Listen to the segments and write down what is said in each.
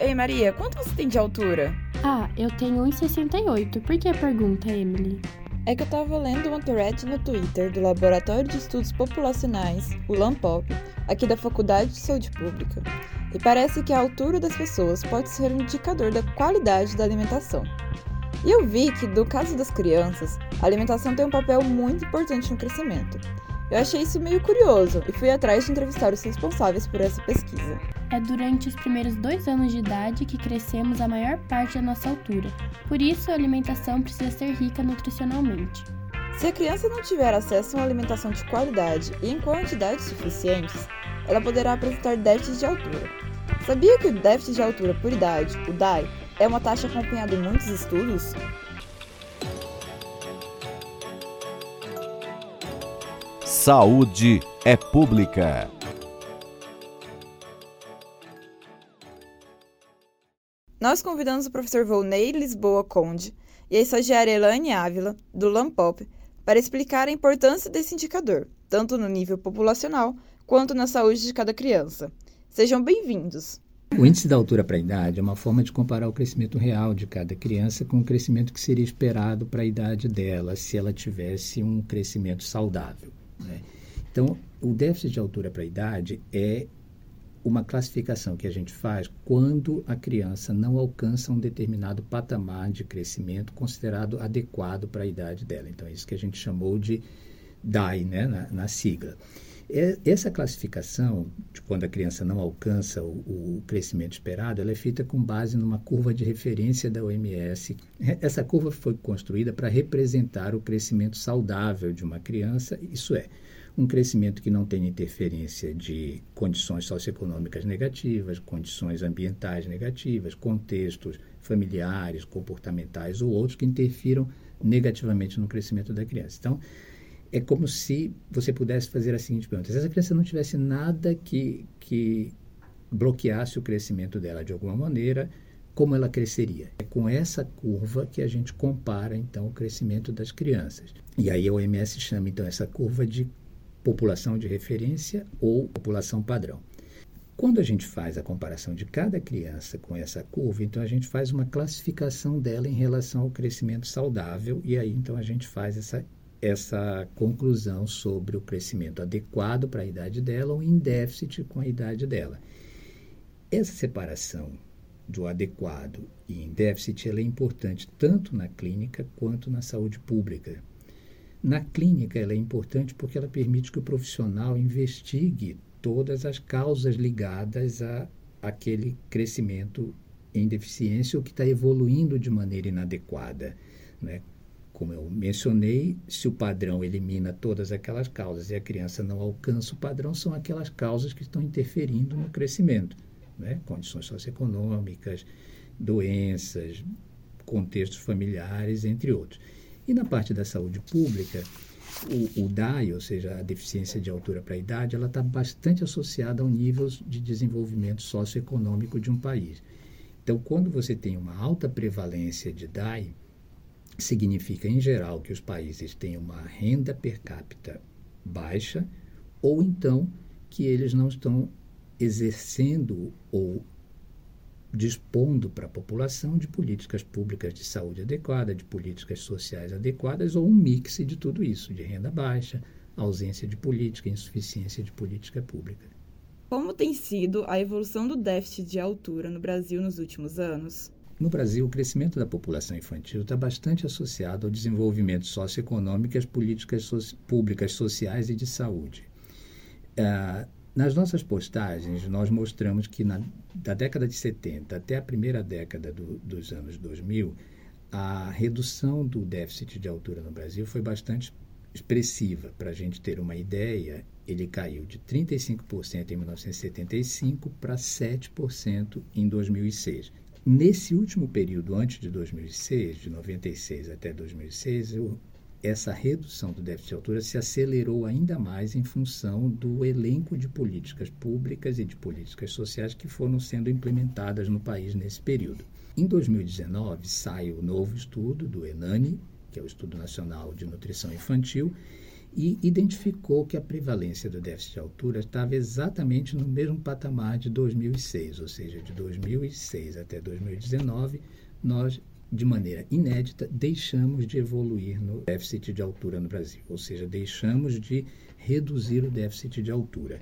Ei, Maria, quanto você tem de altura? Ah, eu tenho 1,68. Por que a pergunta, Emily? É que eu tava lendo uma thread no Twitter do Laboratório de Estudos Populacionais, o LAMPOP, aqui da Faculdade de Saúde Pública, e parece que a altura das pessoas pode ser um indicador da qualidade da alimentação. E eu vi que, no caso das crianças, a alimentação tem um papel muito importante no crescimento. Eu achei isso meio curioso e fui atrás de entrevistar os responsáveis por essa pesquisa. É durante os primeiros dois anos de idade que crescemos a maior parte da nossa altura, por isso a alimentação precisa ser rica nutricionalmente. Se a criança não tiver acesso a uma alimentação de qualidade e em quantidades suficientes, ela poderá apresentar déficit de altura. Sabia que o déficit de altura por idade, o DAI, é uma taxa acompanhada em muitos estudos? Saúde é pública. Nós convidamos o professor Volney Lisboa Conde e a estagiária Elaine Ávila, do LAMPOP, para explicar a importância desse indicador, tanto no nível populacional quanto na saúde de cada criança. Sejam bem-vindos! O índice da altura para a idade é uma forma de comparar o crescimento real de cada criança com o crescimento que seria esperado para a idade dela, se ela tivesse um crescimento saudável. Né? Então, o déficit de altura para a idade é uma classificação que a gente faz quando a criança não alcança um determinado patamar de crescimento considerado adequado para a idade dela. Então, é isso que a gente chamou de DAI, né, na, na sigla. Essa classificação, de quando a criança não alcança o, o, crescimento esperado, ela é feita com base numa curva de referência da OMS. Essa curva foi construída para representar o crescimento saudável de uma criança, isso é, um crescimento que não tem interferência de condições socioeconômicas negativas, condições ambientais negativas, contextos familiares, comportamentais ou outros que interfiram negativamente no crescimento da criança. Então, é como se você pudesse fazer a seguinte pergunta: se essa criança não tivesse nada que, que bloqueasse o crescimento dela de alguma maneira, como ela cresceria? É com essa curva que a gente compara então o crescimento das crianças. E aí a OMS chama então essa curva de população de referência ou população padrão. Quando a gente faz a comparação de cada criança com essa curva, então a gente faz uma classificação dela em relação ao crescimento saudável e aí então a gente faz essa essa conclusão sobre o crescimento adequado para a idade dela ou em déficit com a idade dela. Essa separação do adequado e em déficit ela é importante tanto na clínica quanto na saúde pública. Na clínica ela é importante porque ela permite que o profissional investigue todas as causas ligadas a aquele crescimento em deficiência ou que está evoluindo de maneira inadequada. Né? Como eu mencionei, se o padrão elimina todas aquelas causas e a criança não alcança o padrão, são aquelas causas que estão interferindo no crescimento. Né? Condições socioeconômicas, doenças, contextos familiares, entre outros. E na parte da saúde pública, o, o DAI, ou seja, a deficiência de altura para a idade, ela está bastante associada ao nível de desenvolvimento socioeconômico de um país. Então, quando você tem uma alta prevalência de DAI, significa, em geral, que os países têm uma renda per capita baixa ou então que eles não estão exercendo ou dispondo para a população de políticas públicas de saúde adequada, de políticas sociais adequadas ou um mix de tudo isso, de renda baixa, ausência de política, insuficiência de política pública. Como tem sido a evolução do déficit de altura no Brasil nos últimos anos? No Brasil, o crescimento da população infantil está bastante associado ao desenvolvimento socioeconômico e às políticas so públicas sociais e de saúde. Ah, nas nossas postagens, nós mostramos que na, da década de 70 até a primeira década do, dos anos 2000, a redução do déficit de altura no Brasil foi bastante expressiva. Para a gente ter uma ideia, ele caiu de 35% em 1975 para 7% em 2006. Nesse último período, antes de 2006, de 96 até 2006, eu, essa redução do déficit de altura se acelerou ainda mais em função do elenco de políticas públicas e de políticas sociais que foram sendo implementadas no país nesse período. Em 2019, sai o novo estudo do ENANI, que é o Estudo Nacional de Nutrição Infantil, e identificou que a prevalência do déficit de altura estava exatamente no mesmo patamar de 2006, ou seja, de 2006 até 2019, nós, de maneira inédita, deixamos de evoluir no déficit de altura no Brasil, ou seja, deixamos de reduzir o déficit de altura.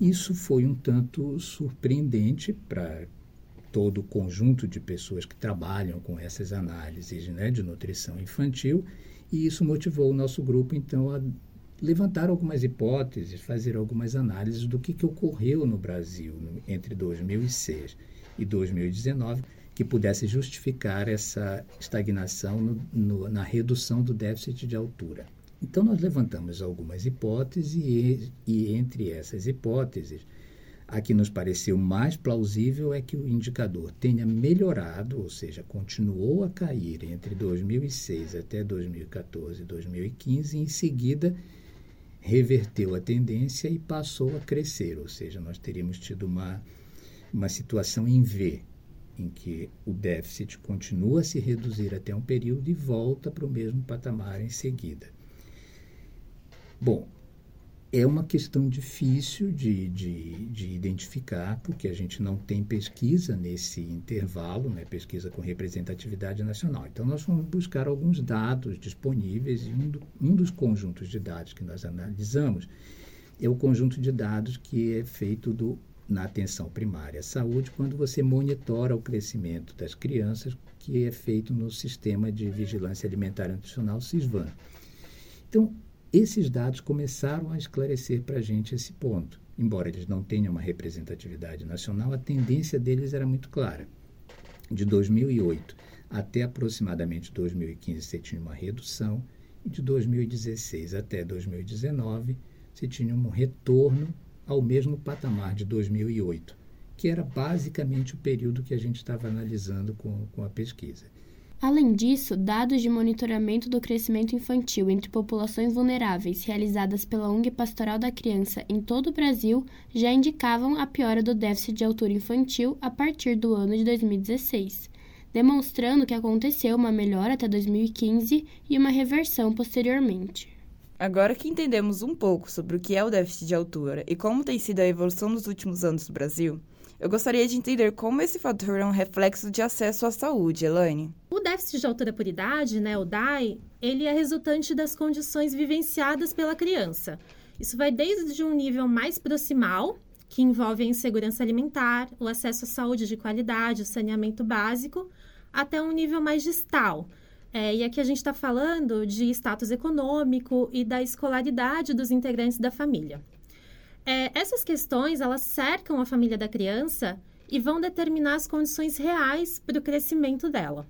Isso foi um tanto surpreendente para todo o conjunto de pessoas que trabalham com essas análises né, de nutrição infantil, e isso motivou o nosso grupo, então, a levantar algumas hipóteses, fazer algumas análises do que, que ocorreu no Brasil entre 2006 e 2019 que pudesse justificar essa estagnação no, no, na redução do déficit de altura. Então, nós levantamos algumas hipóteses e, e, entre essas hipóteses, a que nos pareceu mais plausível é que o indicador tenha melhorado, ou seja, continuou a cair entre 2006 até 2014 e 2015, e em seguida reverteu a tendência e passou a crescer, ou seja, nós teríamos tido uma, uma situação em V, em que o déficit continua a se reduzir até um período e volta para o mesmo patamar em seguida. Bom, é uma questão difícil de, de, de, identificar, porque a gente não tem pesquisa nesse intervalo, né, pesquisa com representatividade nacional. Então, nós vamos buscar alguns dados disponíveis, e um, do, um dos conjuntos de dados que nós analisamos é o conjunto de dados que é feito do, na atenção primária à saúde, quando você monitora o crescimento das crianças, que é feito no Sistema de Vigilância Alimentar e Nutricional, SISVAN. Então, esses dados começaram a esclarecer para a gente esse ponto. Embora eles não tenham uma representatividade nacional, a tendência deles era muito clara. De 2008 até aproximadamente 2015, você tinha uma redução, e de 2016 até 2019, você tinha um retorno ao mesmo patamar de 2008, que era basicamente o período que a gente estava analisando com, com a pesquisa. Além disso, dados de monitoramento do crescimento infantil entre populações vulneráveis realizadas pela ONG Pastoral da Criança em todo o Brasil já indicavam a piora do déficit de altura infantil a partir do ano de 2016, demonstrando que aconteceu uma melhora até 2015 e uma reversão posteriormente. Agora que entendemos um pouco sobre o que é o déficit de altura e como tem sido a evolução nos últimos anos no Brasil, eu gostaria de entender como esse fator é um reflexo de acesso à saúde, Elaine. O déficit de altura por idade, né, o DAI, ele é resultante das condições vivenciadas pela criança. Isso vai desde um nível mais proximal, que envolve a insegurança alimentar, o acesso à saúde de qualidade, o saneamento básico, até um nível mais distal. É, e aqui a gente está falando de status econômico e da escolaridade dos integrantes da família. É, essas questões, elas cercam a família da criança e vão determinar as condições reais para o crescimento dela.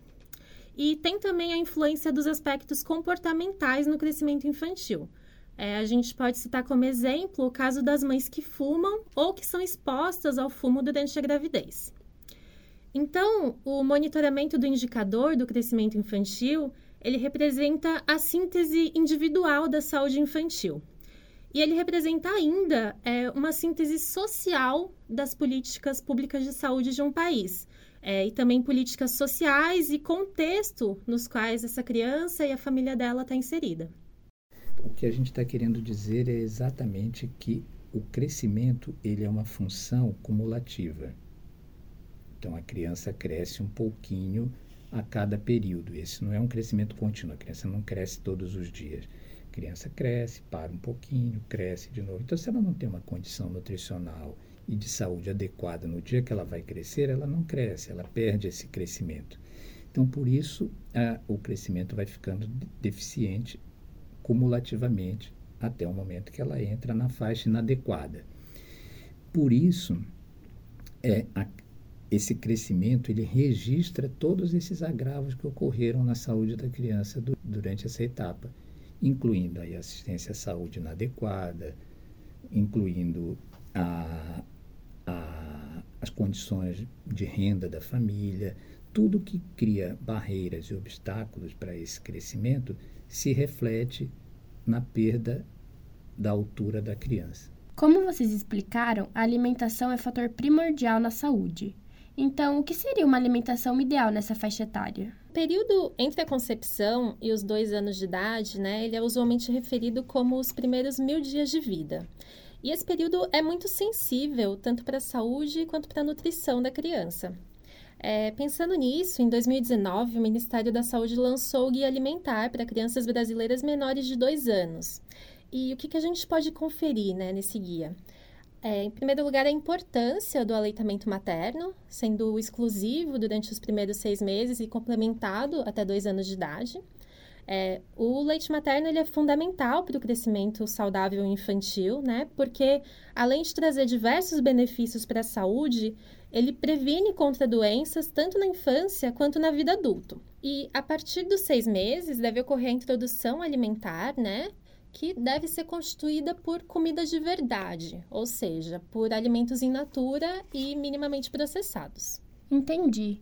E tem também a influência dos aspectos comportamentais no crescimento infantil. É, a gente pode citar como exemplo o caso das mães que fumam ou que são expostas ao fumo durante a gravidez. Então, o monitoramento do indicador do crescimento infantil, ele representa a síntese individual da saúde infantil. E ele representa ainda é, uma síntese social das políticas públicas de saúde de um país. É, e também políticas sociais e contexto nos quais essa criança e a família dela está inserida. O que a gente está querendo dizer é exatamente que o crescimento ele é uma função cumulativa. Então a criança cresce um pouquinho a cada período. Esse não é um crescimento contínuo. A criança não cresce todos os dias criança cresce, para um pouquinho, cresce de novo. Então, se ela não tem uma condição nutricional e de saúde adequada no dia que ela vai crescer, ela não cresce, ela perde esse crescimento. Então, por isso, a, o crescimento vai ficando deficiente cumulativamente até o momento que ela entra na faixa inadequada. Por isso, é, a, esse crescimento ele registra todos esses agravos que ocorreram na saúde da criança do, durante essa etapa incluindo a assistência à saúde inadequada, incluindo a, a, as condições de renda da família, tudo que cria barreiras e obstáculos para esse crescimento se reflete na perda da altura da criança. Como vocês explicaram, a alimentação é fator primordial na saúde. Então, o que seria uma alimentação ideal nessa faixa etária? período entre a concepção e os dois anos de idade, né, ele é usualmente referido como os primeiros mil dias de vida. E esse período é muito sensível tanto para a saúde quanto para a nutrição da criança. É, pensando nisso, em 2019, o Ministério da Saúde lançou o Guia Alimentar para crianças brasileiras menores de dois anos. E o que, que a gente pode conferir né, nesse guia? É, em primeiro lugar, a importância do aleitamento materno, sendo exclusivo durante os primeiros seis meses e complementado até dois anos de idade. É, o leite materno ele é fundamental para o crescimento saudável infantil, né? Porque além de trazer diversos benefícios para a saúde, ele previne contra doenças tanto na infância quanto na vida adulta. E a partir dos seis meses deve ocorrer a introdução alimentar, né? Que deve ser constituída por comidas de verdade, ou seja, por alimentos in natura e minimamente processados. Entendi.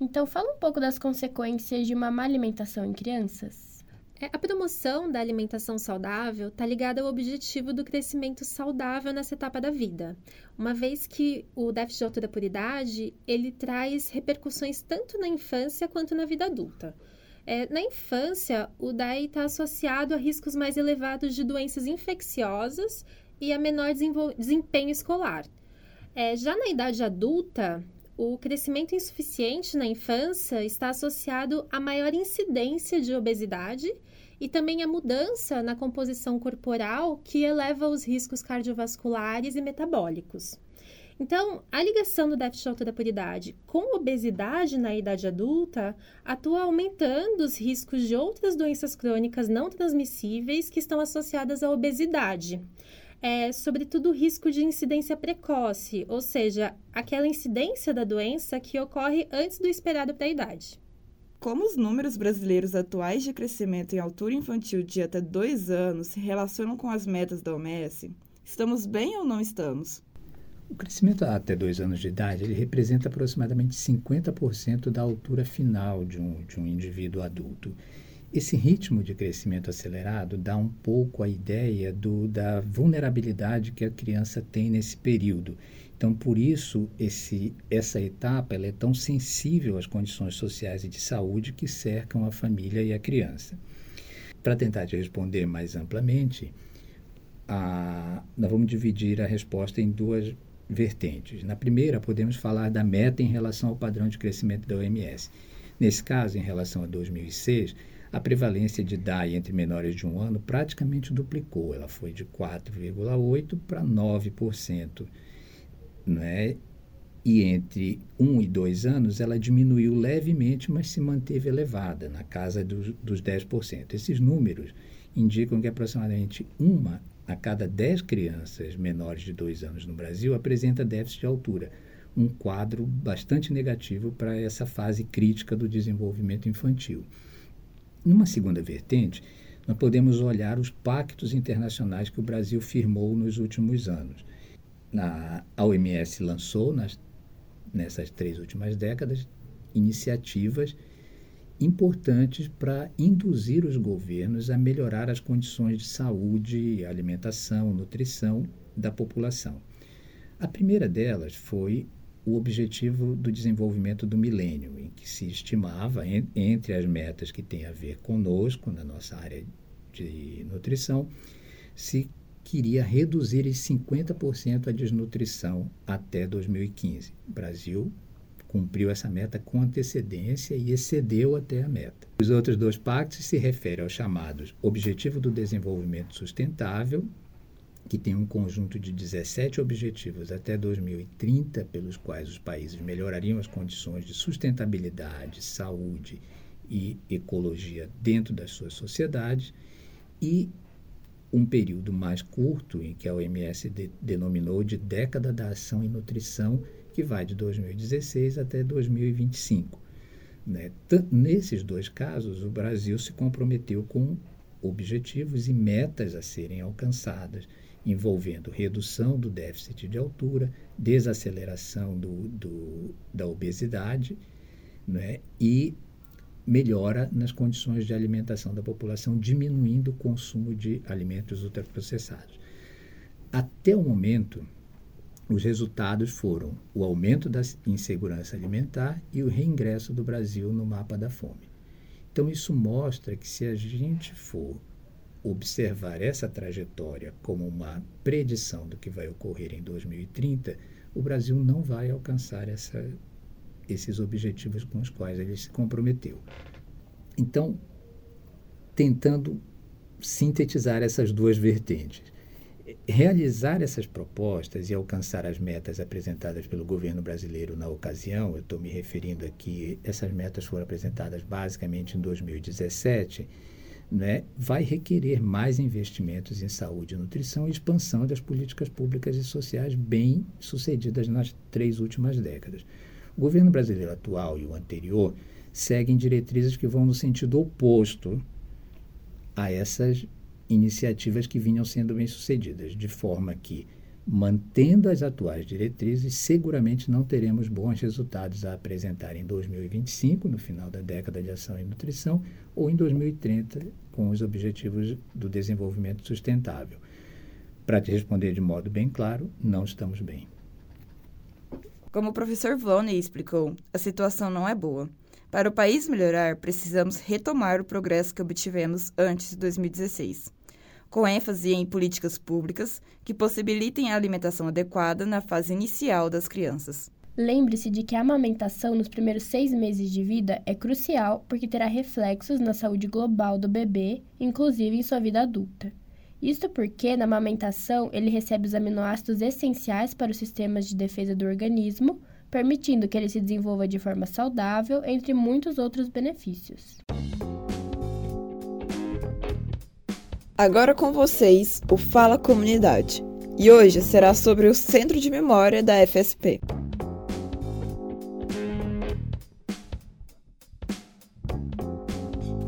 Então, fala um pouco das consequências de uma má alimentação em crianças. É, a promoção da alimentação saudável está ligada ao objetivo do crescimento saudável nessa etapa da vida, uma vez que o déficit de altura por idade ele traz repercussões tanto na infância quanto na vida adulta. É, na infância, o DAI está associado a riscos mais elevados de doenças infecciosas e a menor desempenho escolar. É, já na idade adulta, o crescimento insuficiente na infância está associado a maior incidência de obesidade e também a mudança na composição corporal que eleva os riscos cardiovasculares e metabólicos. Então, a ligação do déficit de altura por idade com obesidade na idade adulta atua aumentando os riscos de outras doenças crônicas não transmissíveis que estão associadas à obesidade. É, sobretudo o risco de incidência precoce, ou seja, aquela incidência da doença que ocorre antes do esperado para a idade. Como os números brasileiros atuais de crescimento em altura infantil de até 2 anos se relacionam com as metas da OMS, estamos bem ou não estamos? O crescimento até dois anos de idade ele representa aproximadamente 50% da altura final de um, de um indivíduo adulto. Esse ritmo de crescimento acelerado dá um pouco a ideia do, da vulnerabilidade que a criança tem nesse período. Então, por isso, esse, essa etapa ela é tão sensível às condições sociais e de saúde que cercam a família e a criança. Para tentar te responder mais amplamente, a, nós vamos dividir a resposta em duas vertentes. Na primeira, podemos falar da meta em relação ao padrão de crescimento da OMS. Nesse caso, em relação a 2006, a prevalência de DAI entre menores de um ano praticamente duplicou. Ela foi de 4,8% para 9%. Né? E entre 1 e 2 anos, ela diminuiu levemente, mas se manteve elevada, na casa dos, dos 10%. Esses números indicam que aproximadamente uma a cada 10 crianças menores de 2 anos no Brasil apresenta déficit de altura, um quadro bastante negativo para essa fase crítica do desenvolvimento infantil. Numa segunda vertente, nós podemos olhar os pactos internacionais que o Brasil firmou nos últimos anos. A OMS lançou, nas, nessas três últimas décadas, iniciativas importantes para induzir os governos a melhorar as condições de saúde, alimentação, nutrição da população. A primeira delas foi o objetivo do desenvolvimento do milênio, em que se estimava, entre as metas que têm a ver conosco, na nossa área de nutrição, se queria reduzir em 50% a desnutrição até 2015. O Brasil cumpriu essa meta com antecedência e excedeu até a meta. Os outros dois pactos se referem aos chamados Objetivo do Desenvolvimento Sustentável, que tem um conjunto de 17 objetivos até 2030, pelos quais os países melhorariam as condições de sustentabilidade, saúde e ecologia dentro das suas sociedades, e um período mais curto, em que a OMS de, denominou de Década da Ação em Nutrição, que vai de 2016 até 2025. Né? Nesses dois casos, o Brasil se comprometeu com objetivos e metas a serem alcançadas, envolvendo redução do déficit de altura, desaceleração do, do, da obesidade né? e melhora nas condições de alimentação da população, diminuindo o consumo de alimentos ultraprocessados. Até o momento, os resultados foram o aumento da insegurança alimentar e o reingresso do Brasil no mapa da fome. Então, isso mostra que se a gente for observar essa trajetória como uma predição do que vai ocorrer em 2030, o Brasil não vai alcançar essa, esses objetivos com os quais ele se comprometeu. Então, tentando sintetizar essas duas vertentes. Realizar essas propostas e alcançar as metas apresentadas pelo governo brasileiro na ocasião, eu estou me referindo aqui, essas metas foram apresentadas basicamente em 2017, né, vai requerer mais investimentos em saúde e nutrição e expansão das políticas públicas e sociais bem sucedidas nas três últimas décadas. O governo brasileiro atual e o anterior seguem diretrizes que vão no sentido oposto a essas iniciativas que vinham sendo bem-sucedidas, de forma que, mantendo as atuais diretrizes, seguramente não teremos bons resultados a apresentar em 2025, no final da década de ação e nutrição, ou em 2030, com os objetivos do desenvolvimento sustentável. Para te responder de modo bem claro, não estamos bem. Como o professor Vloney explicou, a situação não é boa. Para o país melhorar, precisamos retomar o progresso que obtivemos antes de 2016, com ênfase em políticas públicas que possibilitem a alimentação adequada na fase inicial das crianças. Lembre-se de que a amamentação nos primeiros seis meses de vida é crucial porque terá reflexos na saúde global do bebê, inclusive em sua vida adulta. Isto porque, na amamentação, ele recebe os aminoácidos essenciais para os sistemas de defesa do organismo, permitindo que ele se desenvolva de forma saudável, entre muitos outros benefícios. Agora com vocês, o Fala Comunidade. E hoje será sobre o Centro de Memória da FSP.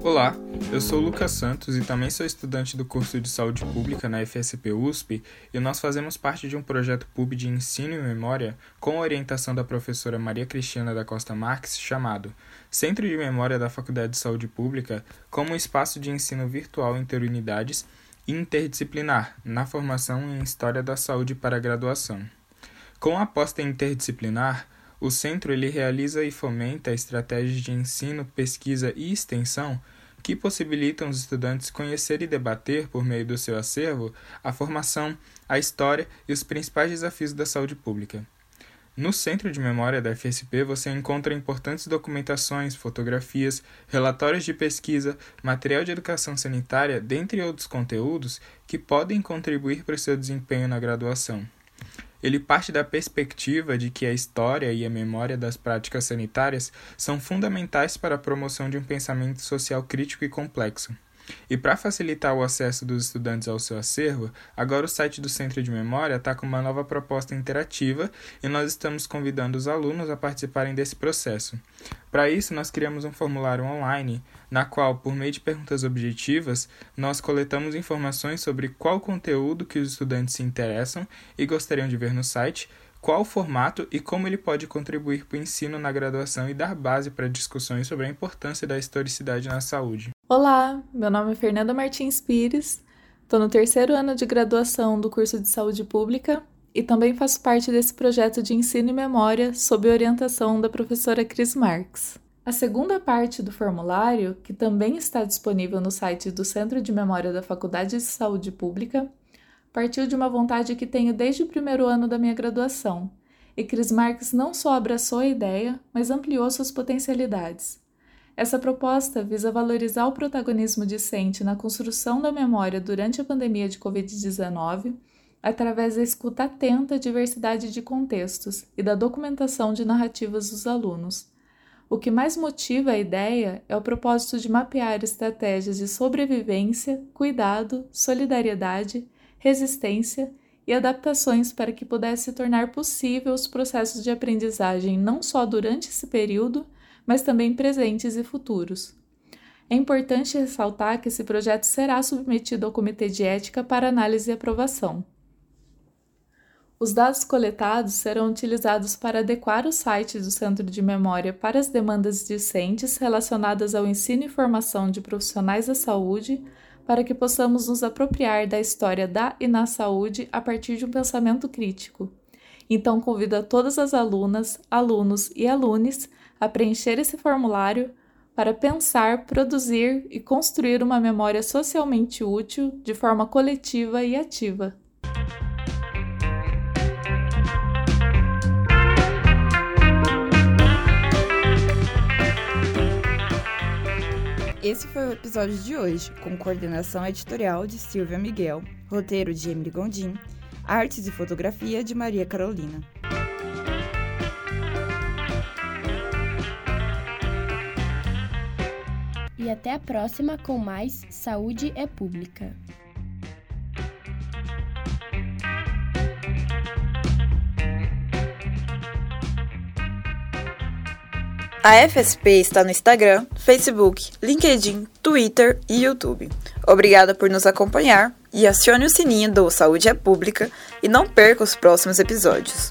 Olá, eu sou Lucas Santos e também sou estudante do curso de Saúde Pública na FSP USP e nós fazemos parte de um projeto PUB de ensino e memória com orientação da professora Maria Cristina da Costa Marques chamado Centro de Memória da Faculdade de Saúde Pública como um espaço de ensino virtual interunidades e interdisciplinar na formação em História da Saúde para a graduação. Com a aposta interdisciplinar, o centro ele realiza e fomenta estratégias de ensino, pesquisa e extensão que possibilitam os estudantes conhecer e debater, por meio do seu acervo, a formação, a história e os principais desafios da saúde pública. No Centro de Memória da FSP você encontra importantes documentações, fotografias, relatórios de pesquisa, material de educação sanitária, dentre outros conteúdos que podem contribuir para o seu desempenho na graduação. Ele parte da perspectiva de que a história e a memória das práticas sanitárias são fundamentais para a promoção de um pensamento social crítico e complexo. E para facilitar o acesso dos estudantes ao seu acervo, agora o site do Centro de Memória está com uma nova proposta interativa e nós estamos convidando os alunos a participarem desse processo. Para isso, nós criamos um formulário online, na qual, por meio de perguntas objetivas, nós coletamos informações sobre qual conteúdo que os estudantes se interessam e gostariam de ver no site qual o formato e como ele pode contribuir para o ensino na graduação e dar base para discussões sobre a importância da historicidade na saúde. Olá, meu nome é Fernanda Martins Pires, estou no terceiro ano de graduação do curso de Saúde Pública e também faço parte desse projeto de ensino e memória sob orientação da professora Cris Marques. A segunda parte do formulário, que também está disponível no site do Centro de Memória da Faculdade de Saúde Pública, partiu de uma vontade que tenho desde o primeiro ano da minha graduação, e Chris Marx não só abraçou a ideia, mas ampliou suas potencialidades. Essa proposta visa valorizar o protagonismo discente na construção da memória durante a pandemia de Covid-19, através da escuta atenta à diversidade de contextos e da documentação de narrativas dos alunos. O que mais motiva a ideia é o propósito de mapear estratégias de sobrevivência, cuidado, solidariedade resistência e adaptações para que pudesse tornar possível os processos de aprendizagem não só durante esse período, mas também presentes e futuros. É importante ressaltar que esse projeto será submetido ao Comitê de Ética para análise e aprovação. Os dados coletados serão utilizados para adequar o site do Centro de Memória para as demandas discentes relacionadas ao ensino e formação de profissionais da saúde, para que possamos nos apropriar da história da e na saúde a partir de um pensamento crítico. Então, convido a todas as alunas, alunos e alunes a preencher esse formulário, para pensar, produzir e construir uma memória socialmente útil de forma coletiva e ativa. Esse foi o episódio de hoje, com coordenação editorial de Silvia Miguel, roteiro de Emily Gondim, artes e fotografia de Maria Carolina. E até a próxima com mais Saúde é Pública. A FSP está no Instagram, Facebook, LinkedIn, Twitter e YouTube. Obrigada por nos acompanhar e acione o sininho do Saúde é Pública e não perca os próximos episódios.